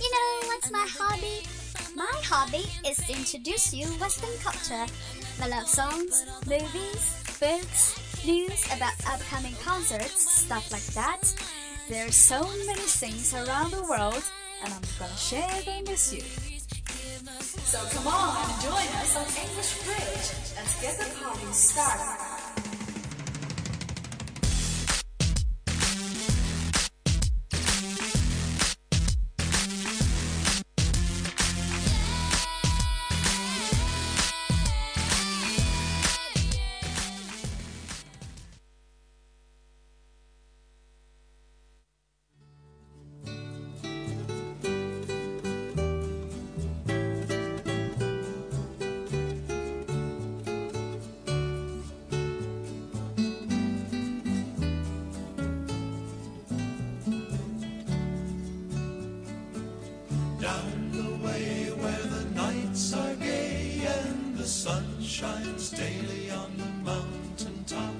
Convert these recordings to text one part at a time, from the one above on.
You know what's my hobby? My hobby is to introduce you Western culture. I love songs, movies, books, news about upcoming concerts, stuff like that. There are so many things around the world, and I'm gonna share them with you. So come on and join us on English Bridge. Let's get the party started. Shines daily on the mountain top.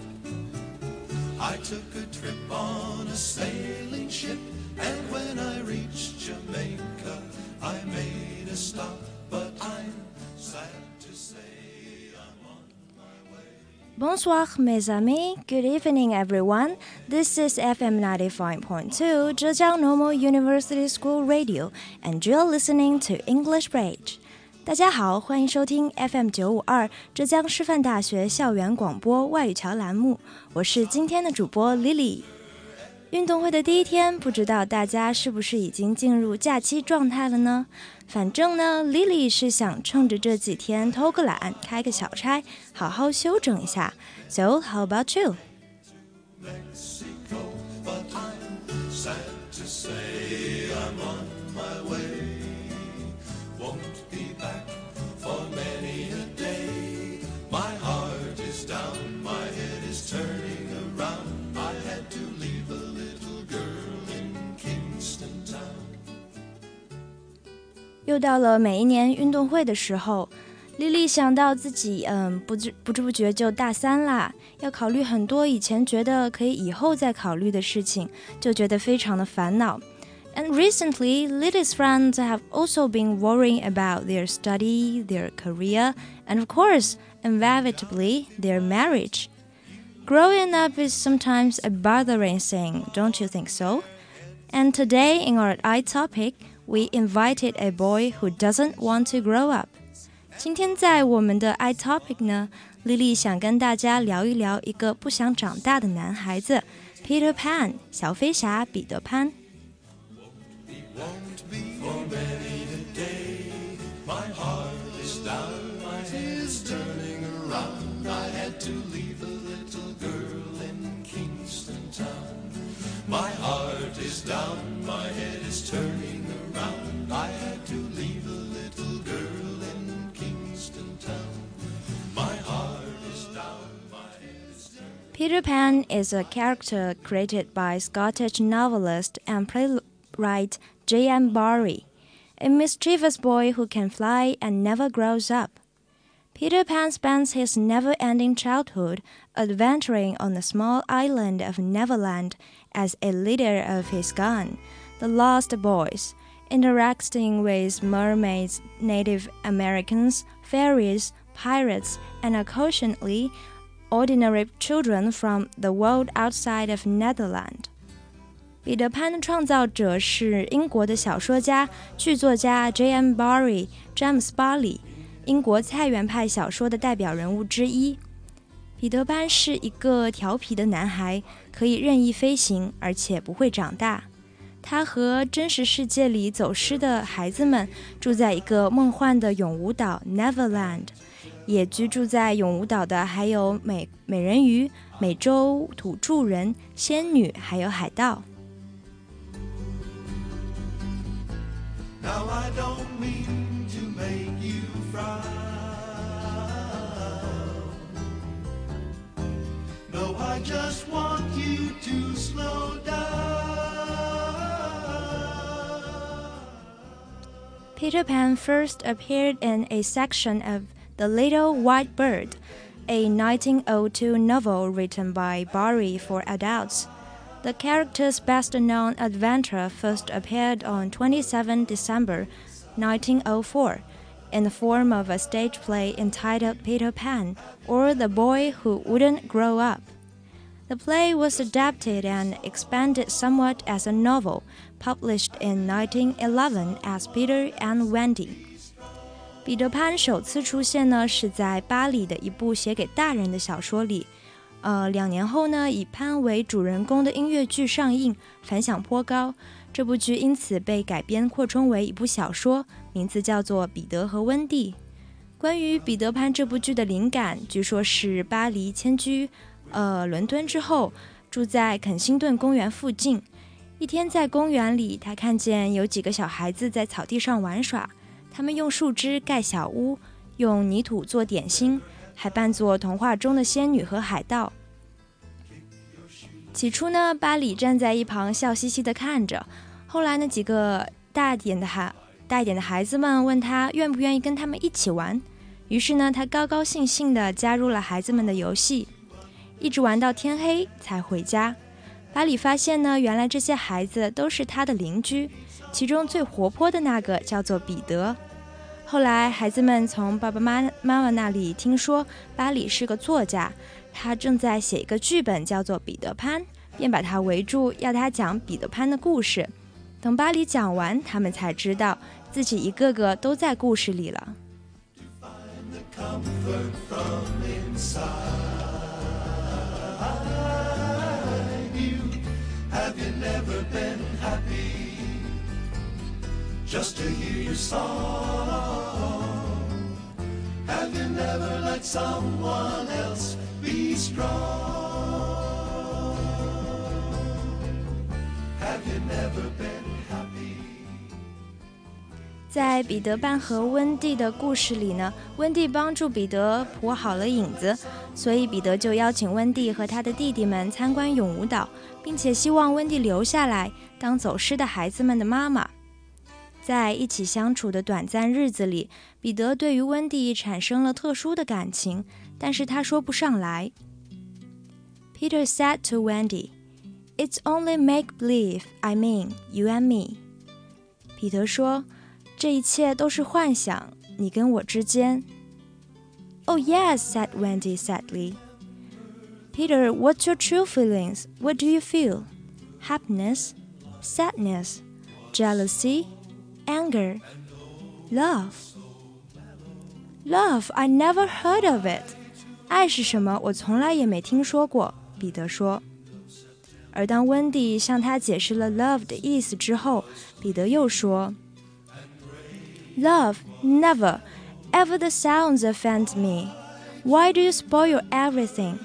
I took a trip on a sailing ship, and when I reached Jamaica, I made a stop. But I'm sad to say I'm on my way. Bonsoir, mes amis. Good evening, everyone. This is FM 95.2 Zhejiang Normal University School Radio, and you're listening to English Bridge. 大家好，欢迎收听 FM 九五二浙江师范大学校园广播外语桥栏目，我是今天的主播 Lily。运动会的第一天，不知道大家是不是已经进入假期状态了呢？反正呢，Lily 是想趁着这几天偷个懒，开个小差，好好休整一下。So how about you？又到了每一年运动会的时候，丽丽想到自己，嗯，不知不知不觉就大三啦，要考虑很多以前觉得可以以后再考虑的事情，就觉得非常的烦恼。And recently, Lily's friends have also been worrying about their study, their career, and of course, inevitably, their marriage. Growing up is sometimes a bothering thing, don't you think so? And today, in our I topic, we invited a boy who doesn't want to grow up. 今天在我们的 I topic 呢，丽丽想跟大家聊一聊一个不想长大的男孩子 Peter Pan 小飞侠彼得潘。 Won't be for many a day. My heart is down, my head is turning Peter Pan is a character created by Scottish novelist and playwright J.M. Barrie, a mischievous boy who can fly and never grows up. Peter Pan spends his never ending childhood adventuring on the small island of Neverland as a leader of his gang, the Lost Boys, interacting with mermaids, Native Americans, fairies, pirates, and occasionally ordinary children from the world outside of Netherland. 彼得潘的创造者是英国的小说家、剧作家 J.M. Barrie 詹姆斯·巴里，英国菜园派小说的代表人物之一。彼得潘是一个调皮的男孩，可以任意飞行，而且不会长大。他和真实世界里走失的孩子们住在一个梦幻的永无岛 Neverland，也居住在永无岛的还有美美人鱼、美洲土着人、仙女，还有海盗。 Now I don't mean to make you frown. No, I just want you to slow down. Peter Pan first appeared in a section of the Little White Bird, a 1902 novel written by Barrie for adults. The character's best known adventure first appeared on 27 December 1904 in the form of a stage play entitled Peter Pan, or The Boy Who Wouldn't Grow Up. The play was adapted and expanded somewhat as a novel, published in 1911 as Peter and Wendy. 彼得潘首次出现呢，是在巴黎的一部写给大人的小说里。呃，两年后呢，以潘为主人公的音乐剧上映，反响颇高。这部剧因此被改编扩充为一部小说，名字叫做《彼得和温蒂》。关于彼得潘这部剧的灵感，据说是巴黎迁居呃伦敦之后，住在肯辛顿公园附近。一天在公园里，他看见有几个小孩子在草地上玩耍，他们用树枝盖小屋，用泥土做点心。还扮作童话中的仙女和海盗。起初呢，巴里站在一旁笑嘻嘻地看着。后来呢，几个大点的孩大一点的孩子们问他愿不愿意跟他们一起玩。于是呢，他高高兴兴地加入了孩子们的游戏，一直玩到天黑才回家。巴里发现呢，原来这些孩子都是他的邻居，其中最活泼的那个叫做彼得。后来，孩子们从爸爸妈妈妈那里听说巴里是个作家，他正在写一个剧本，叫做《彼得潘》，便把他围住，要他讲彼得潘的故事。等巴里讲完，他们才知道自己一个个都在故事里了。Have you never let someone else be strong? Have you never been happy? 在彼得半和温蒂的故事里呢，温蒂帮助彼得铺好了影子，所以彼得就邀请温蒂和他的弟弟们参观永舞岛，并且希望温蒂留下来当走失的孩子们的妈妈。在一起相处的短暂日子里，彼得对于温蒂产生了特殊的感情，但是他说不上来。Peter said to Wendy, "It's only make believe. I mean, you and me." 彼得说：“这一切都是幻想，你跟我之间。” Oh yes, said Wendy sadly. Peter, what's your true feelings? What do you feel? Happiness, sadness, jealousy, anger, love. Love, I never heard of it. 爱是什么？我从来也没听说过。彼得说。而当温蒂向他解释了 love 的意思之后，彼得又说：“Love never, ever the sounds offend me. Why do you spoil everything?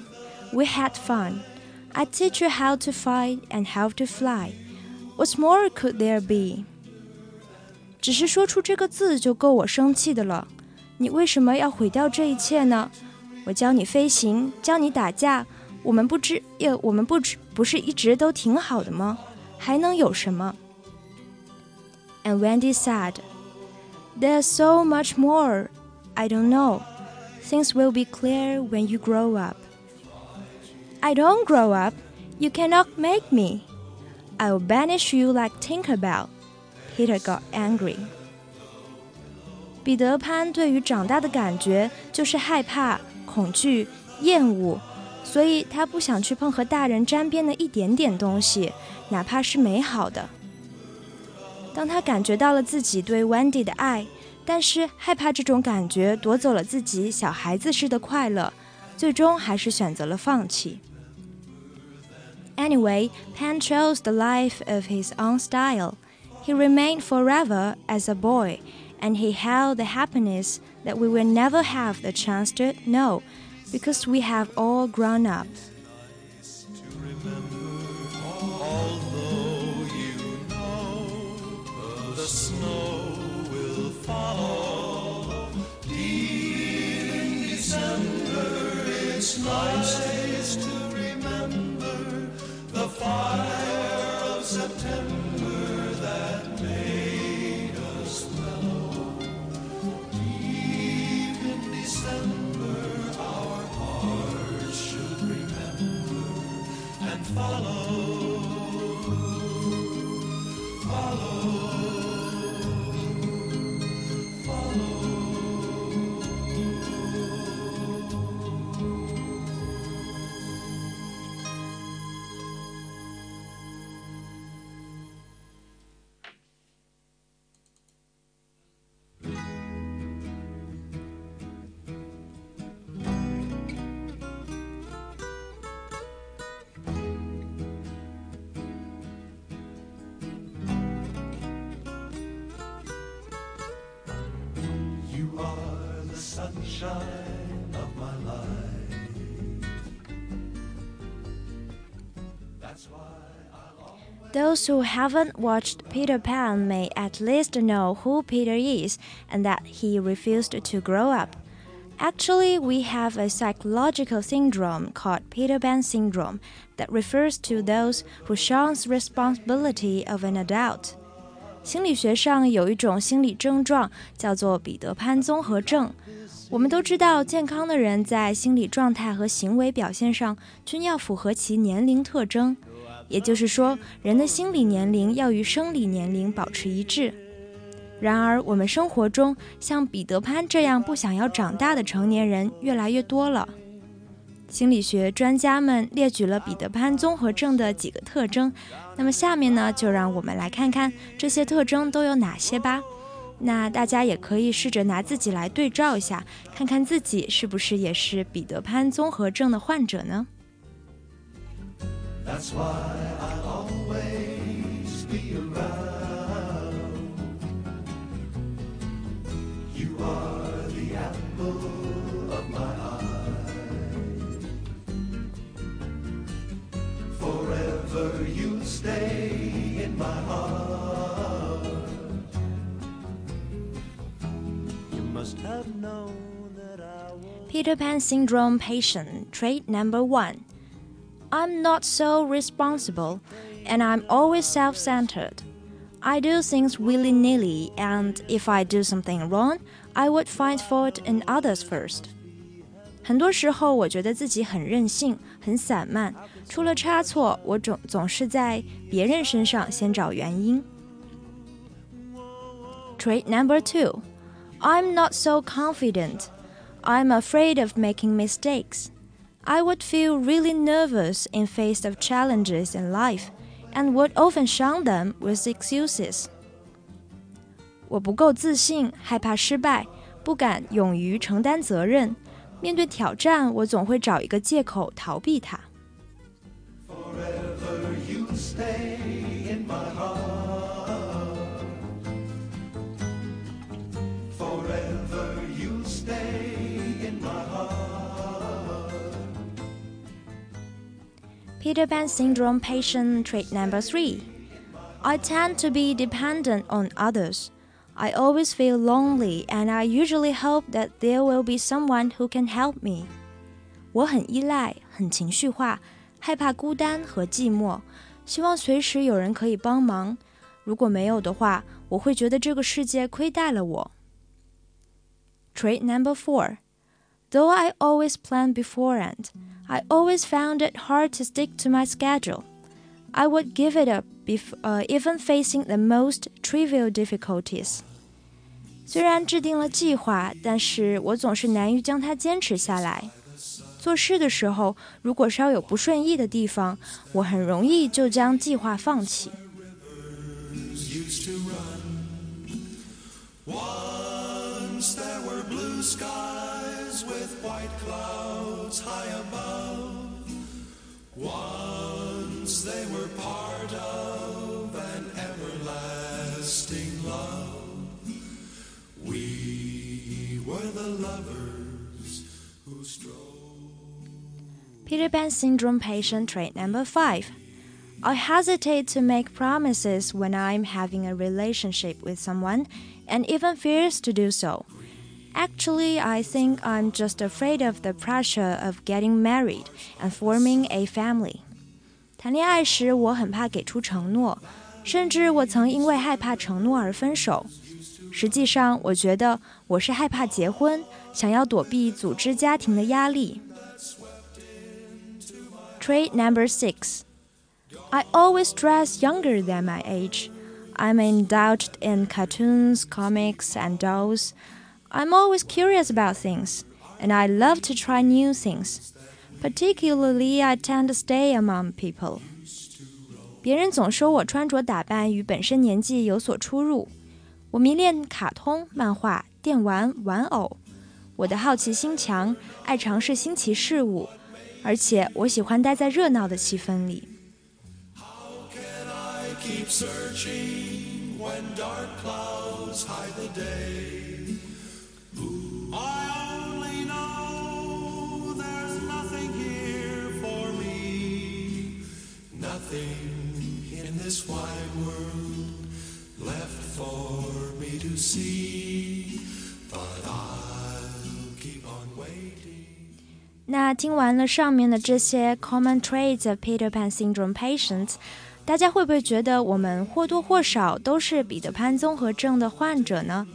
We had fun. I teach you how to fight and how to fly. What more could there be?” 只是说出这个字就够我生气的了， 你为什么要毁掉这一切呢？我教你飞行，教你打架，我们不知，呃，我们不知不是一直都挺好的吗？还能有什么？And Wendy said, "There's so much more. I don't know. Things will be clear when you grow up." I don't grow up. You cannot make me. I'll banish you like Tinkerbell. Peter got angry. 彼得潘对于长大的感觉就是害怕、恐惧、厌恶，所以他不想去碰和大人沾边的一点点东西，哪怕是美好的。当他感觉到了自己对 Wendy 的爱，但是害怕这种感觉夺走了自己小孩子似的快乐，最终还是选择了放弃。Anyway, Pan chose the life of his own style. He remained forever as a boy, and he held the happiness that we will never have the chance to know because we have all grown up. nice Those who haven't watched Peter Pan may at least know who Peter is and that he refused to grow up. Actually, we have a psychological syndrome called Peter Pan syndrome that refers to those who shuns responsibility of an adult. 心理学上有一种心理症状叫做彼得潘综合症。我们都知道，健康的人在心理状态和行为表现上均要符合其年龄特征，也就是说，人的心理年龄要与生理年龄保持一致。然而，我们生活中像彼得潘这样不想要长大的成年人越来越多了。心理学专家们列举了彼得潘综合症的几个特征，那么下面呢，就让我们来看看这些特征都有哪些吧。那大家也可以试着拿自己来对照一下，看看自己是不是也是彼得潘综合症的患者呢 That's why stay in my heart. You must have known that I was. Peter Pan syndrome patient trait number one I'm not so responsible, and I'm always self centered. I do things willy nilly, and if I do something wrong, I would find fault in others first. 很多时候，我觉得自己很任性、 很散漫，出了差错，我总总是在别人身上先找原因。Trait number two I'm not so confident. I'm afraid of making mistakes. I would feel really nervous in face of challenges in life and would often shun them with excuses. 我不够自信，害怕失败，不敢勇于承担责任。 面对挑战，我总会找一个借口逃避它。 Forever you'll stay in my heart. Forever you'll stay in my heart. Peter Pan syndrome patient trait number three. I tend to be dependent on others. I always feel lonely and I usually hope that there will be someone who can help me. 我很依赖，很情绪化，害怕孤单和寂寞，希望随时有人可以帮忙。如果没有的话，我会觉得这个世界亏待了我。Trait number four. Though I always plan beforehand, I always found it hard to stick to my schedule. I would give it up, bef- uh, even facing the most trivial difficulties. 虽然制定了计划，但是我总是难于将它坚持下来。做事的时候，如果稍有不顺意的地方，我很容易就将计划放弃。Peter Pan syndrome patient trait number five. I hesitate to make promises when I'm having a relationship with someone and even fears to do so. Actually, I think I'm just afraid of the pressure of getting married and forming a family. 谈恋爱时，我很怕给出承诺，甚至我曾因为害怕承诺而分手。实际上，我觉得我是害怕结婚，想要躲避组织家庭的压力。 Trait number six. I always dress younger than my age. I'm indulged in cartoons, comics, and dolls. I'm always curious about things, and I love to try new things. Particularly, I tend to stay among people. 别人总说我穿着打扮与本身年纪有所出入。我迷恋卡通、漫画、电玩、玩偶。我的好奇心强，爱尝试新奇事物， 而且，我喜欢待在热闹的气氛里。那听完了上面的这些 common traits of Peter Pan syndrome patients，大家会不会觉得我们或多或少都是彼得潘综合症的患者呢？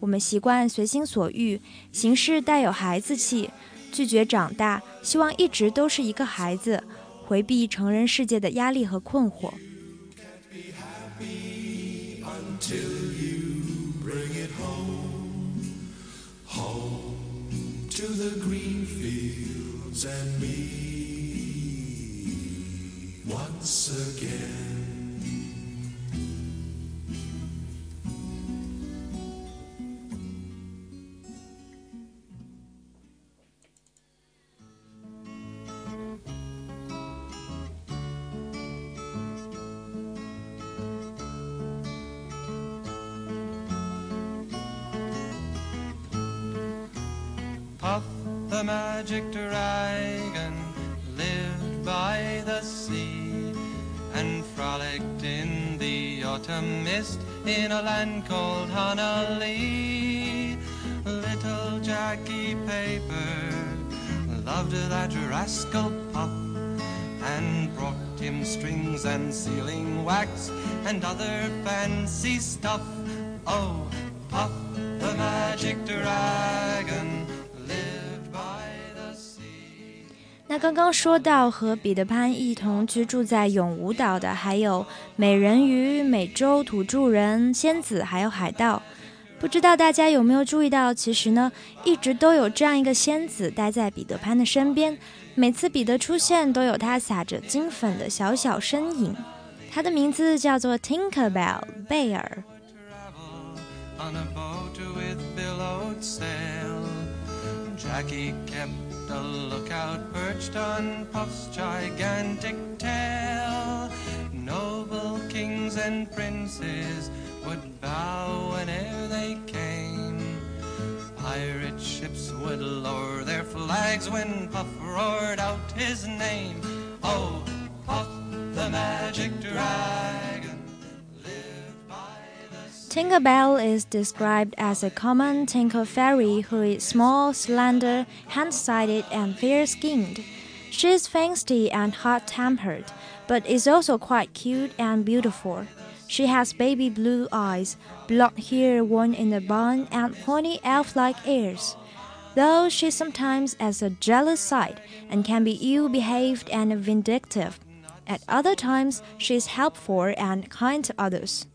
我们习惯随心所欲，行事带有孩子气，拒绝长大，希望一直都是一个孩子，回避成人世界的压力和困惑。And me once again. The magic dragon lived by the sea and frolicked in the autumn mist in a land called Honah Lee. Little Jackie Paper loved that rascal Puff and brought him strings and sealing wax and other fancy stuff. Oh, Puff the magic dragon 那刚刚说到和彼得潘一同居住在永无岛的，还有美人鱼、美洲土著人、仙子，还有海盗。不知道大家有没有注意到，其实呢，一直都有这样一个仙子待在彼得潘的身边，每次彼得出现，都有他撒着金粉的小小身影。他的名字叫做 Tinkerbell 贝尔。A lookout perched on Puff's gigantic tail. Noble kings and princes would bow whene'er they came. Pirate ships would lower their flags when Puff roared out his name. Oh, Puff the magic dragon Tinkerbell is described as a common tinker fairy who is small, slender, hand-sided, and fair-skinned. She is feisty and hot-tempered, but is also quite cute and beautiful. She has baby blue eyes, blonde hair worn in a bun, and pointy elf-like ears. Though she sometimes has a jealous side and can be ill-behaved and vindictive, at other times she is helpful and kind to others.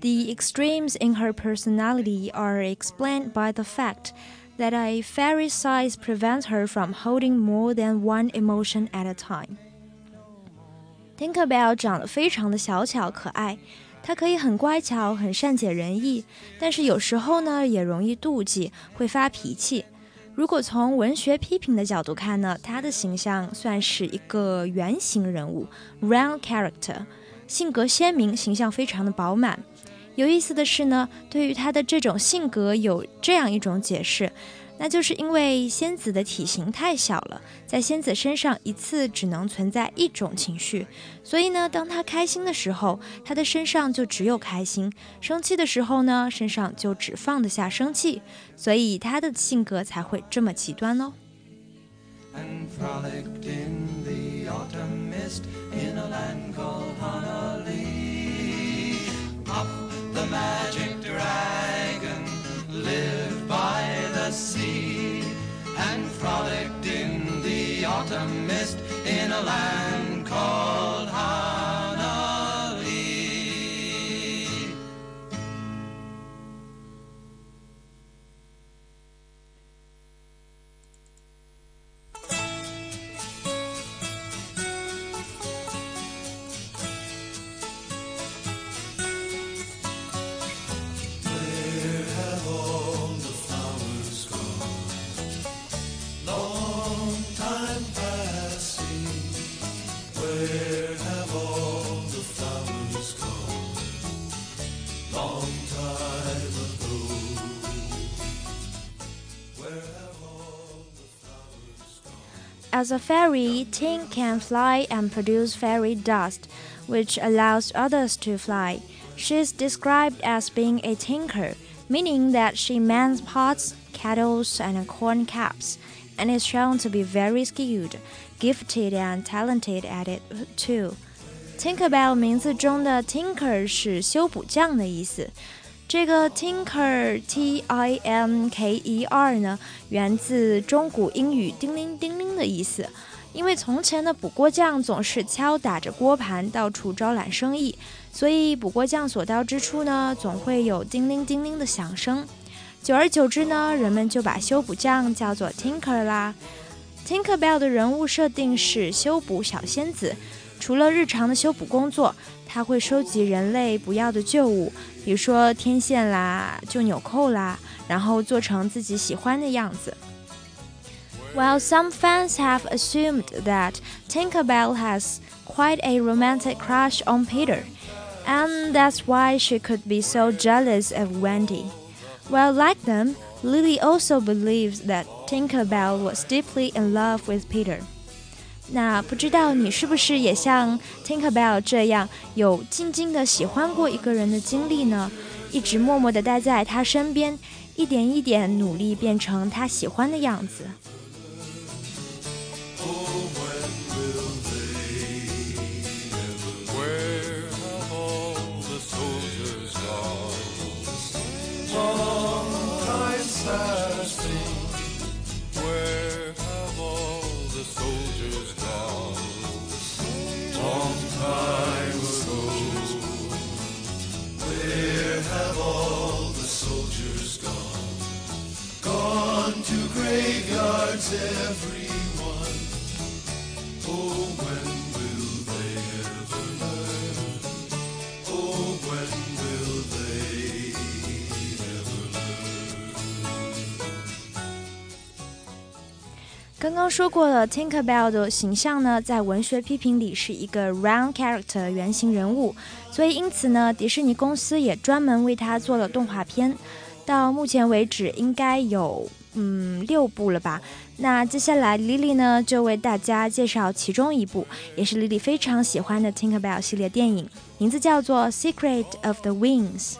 The extremes in her personality are explained by the fact that a fairy size prevents her from holding more than one emotion at a time. Tinkerbell 长得非常的小巧可爱，她可以很乖巧，很善解人意，但是有时候呢也容易妒忌，会发脾气。如果从文学批评的角度看呢，她的形象算是一个圆形人物 （round character）。 性格鲜明，形象非常的饱满。有意思的是呢，对于她的这种性格有这样一种解释，那就是因为仙子的体型太小了，在仙子身上一次只能存在一种情绪，所以呢，当她开心的时候，她的身上就只有开心；生气的时候呢，身上就只放得下生气，所以她的性格才会这么极端哦。And frolicked in the autumn mist in a land called Honah Lee. Puff the magic dragon lived by the sea and frolicked in the autumn mist in a land called Honah Lee. As a fairy, Tink can fly and produce fairy dust, which allows others to fly. She is described as being a tinker, meaning that she mends pots, kettles, and corn caps, and is shown to be very skilled, gifted, and talented at it too. Tinkerbell 名字中的 tinker 是修补匠的意思。这个 tinker t i m k e r 呢，源自中古英语“叮铃叮铃”的意思。因为从前的补锅匠总是敲打着锅盘，到处招揽生意，所以补锅匠所到之处呢，总会有叮铃叮铃的响声。久而久之呢，人们就把修补匠叫做 tinker 啦。Tinkerbell 的人物设定是修补小仙子。除了日常的修补工作，他会收集人类不要的旧物，比如说天线啦、旧纽扣啦，然后做成自己喜欢的样子。While some fans have assumed that Tinkerbell has quite a romantic crush on Peter, and that's why she could be so jealous of Wendy. Well, like them, Lily also believes that Tinkerbell was deeply in love with Peter. 那不知道你是不是也像 Tinkerbell 这样有静静的喜欢过一个人的经历呢？一直默默的待在他身边，一点一点努力变成他喜欢的样子。刚刚说过了，Tinkerbell 的形象呢，在文学批评里是一个 round character 圆形人物，所以因此呢，迪士尼公司也专门为他做了动画片。到目前为止，应该有嗯六部了吧？那接下来，Lily 呢就为大家介绍其中一部，也是 Lily 非常喜欢的 Tinkerbell 系列电影，名字叫做《Secret of the Wings》。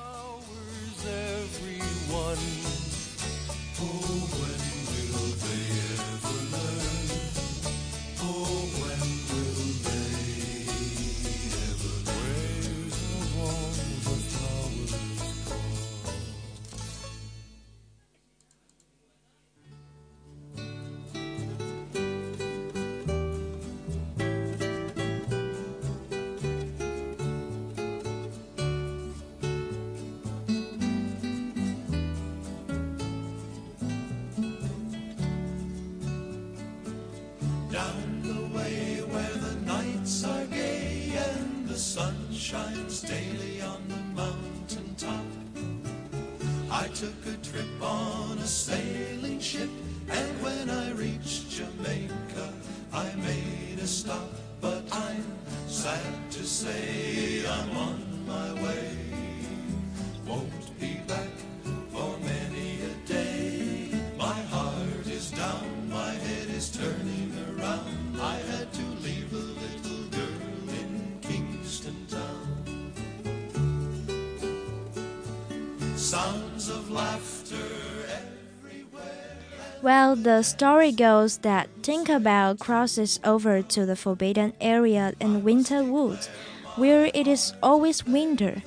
Well, the story goes that Tinkerbell crosses over to the forbidden area in Winter Woods, where it is always winter.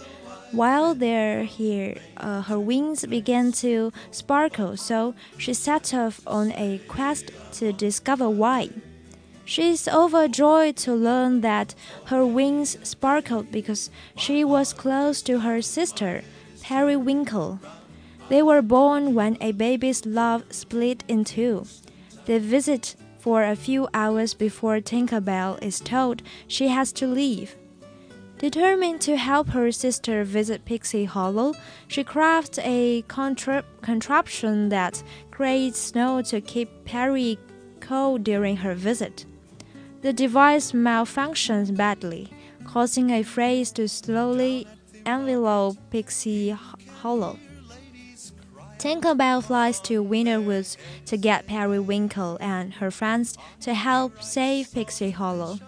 While they're here, uh, her wings began to sparkle, so she set off on a quest to discover why. She is overjoyed to learn that her wings sparkled because she was close to her sister, Periwinkle. They were born when a baby's love split in two. They visit for a few hours before Tinkerbell is told she has to leave. Determined to help her sister visit Pixie Hollow, she crafts a contra contraption that creates snow to keep Perry cold during her visit. The device malfunctions badly, causing a freeze to slowly envelope Pixie Hollow. Tinkerbell flies to Winter Woods to get Periwinkle and her friends to help save Pixie Hollow.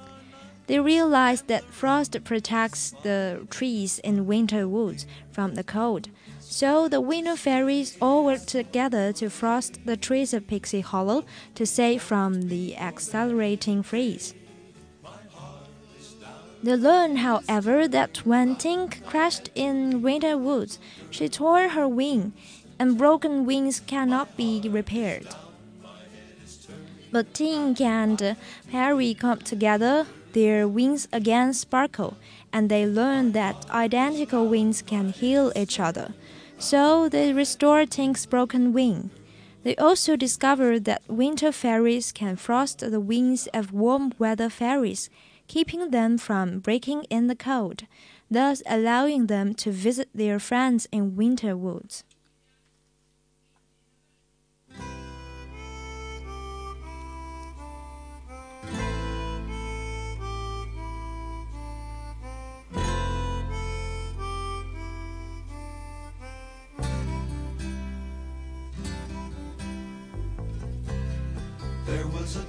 They realize that frost protects the trees in winter woods from the cold. So the winter fairies all work together to frost the trees of Pixie Hollow to save from the accelerating freeze. They learn, however, that when Tink crashed in winter woods, she tore her wing, and broken wings cannot be repaired. But Tink and Harry come together, their wings again sparkle, and they learn that identical wings can heal each other. So they restore Tink's broken wing. They also discover that winter fairies can frost the wings of warm weather fairies, keeping them from breaking in the cold, thus allowing them to visit their friends in winter woods.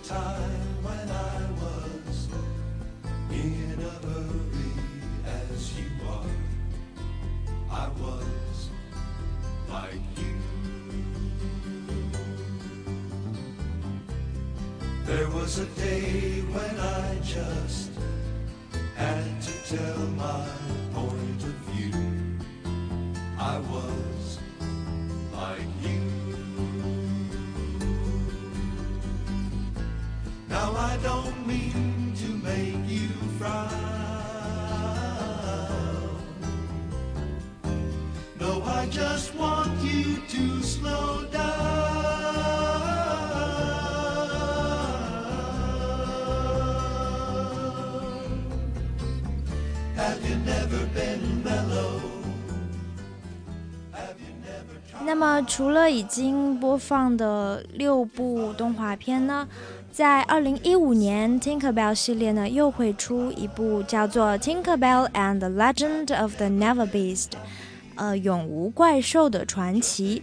Time when I was in a hurry as you are. I was like you. There was a day when I just had to tell my point of view. I was like you. Now I don't mean to make you frown. No, I just want you to slow down. Have you never been mellow? Have you never tried? 那么，除了已经播放的六部动画片呢，在二零一五年，Tinkerbell 系列呢又会出一部叫做《Tinkerbell and the Legend of the Never Beast》，呃，永无怪兽的传奇。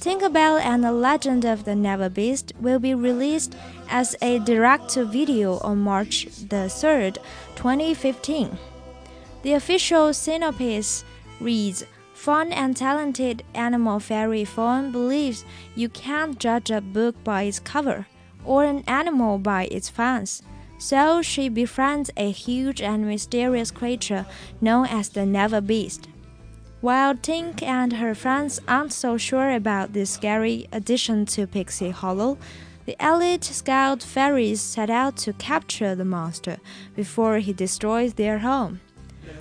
Tinkerbell and the Legend of the Never Beast will be released as a direct-to-video on March the 3rd, 2015. The official synopsis reads Fun and talented animal fairy Fawn believes you can't judge a book by its cover or an animal by its fans. So she befriends a huge and mysterious creature known as the Never Beast. While Tink and her friends aren't so sure about this scary addition to Pixie Hollow, the elite scout fairies set out to capture the monster before he destroys their home.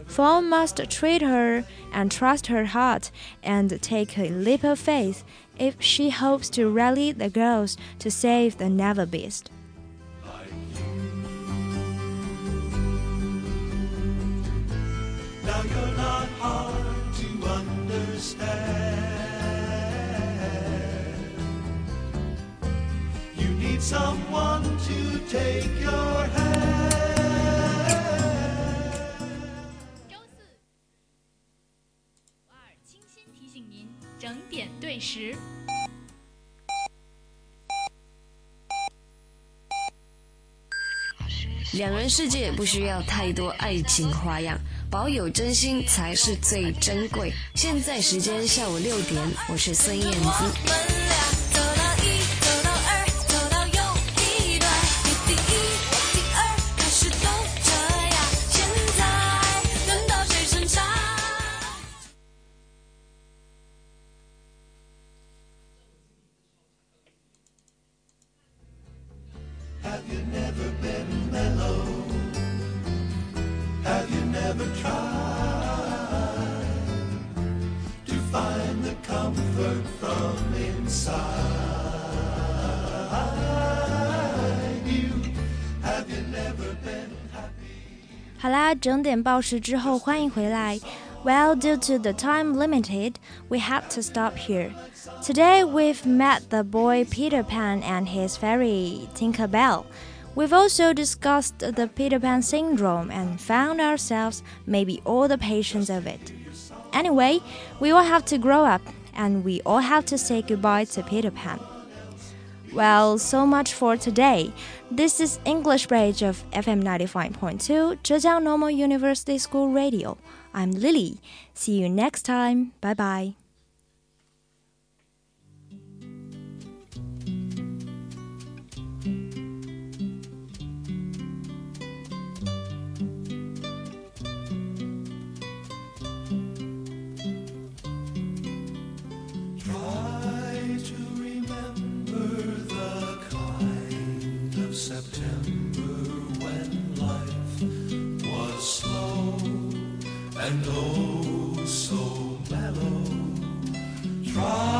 Fawn must treat her and trust her heart and take a leap of faith if she hopes to rally the girls to save the Never Beast. Someone to take your hand. 对时。两人世界不需要太多爱情花样，保有真心才是最珍贵。现在时间下午六点，我是孙燕姿。整点报时之后，欢迎回来。Well, due to the time limited, we have to stop here. Today we've met the boy Peter Pan and his fairy Tinker Bell. We've also discussed the Peter Pan syndrome and found ourselves maybe all the patients of it. Anyway, we all have to grow up and we all have to say goodbye to Peter Pan. Well, so much for today. This is English Bridge of FM 95.2, Zhejiang Normal University School Radio. I'm Lily. See you next time. Bye bye. and oh so mellow. Try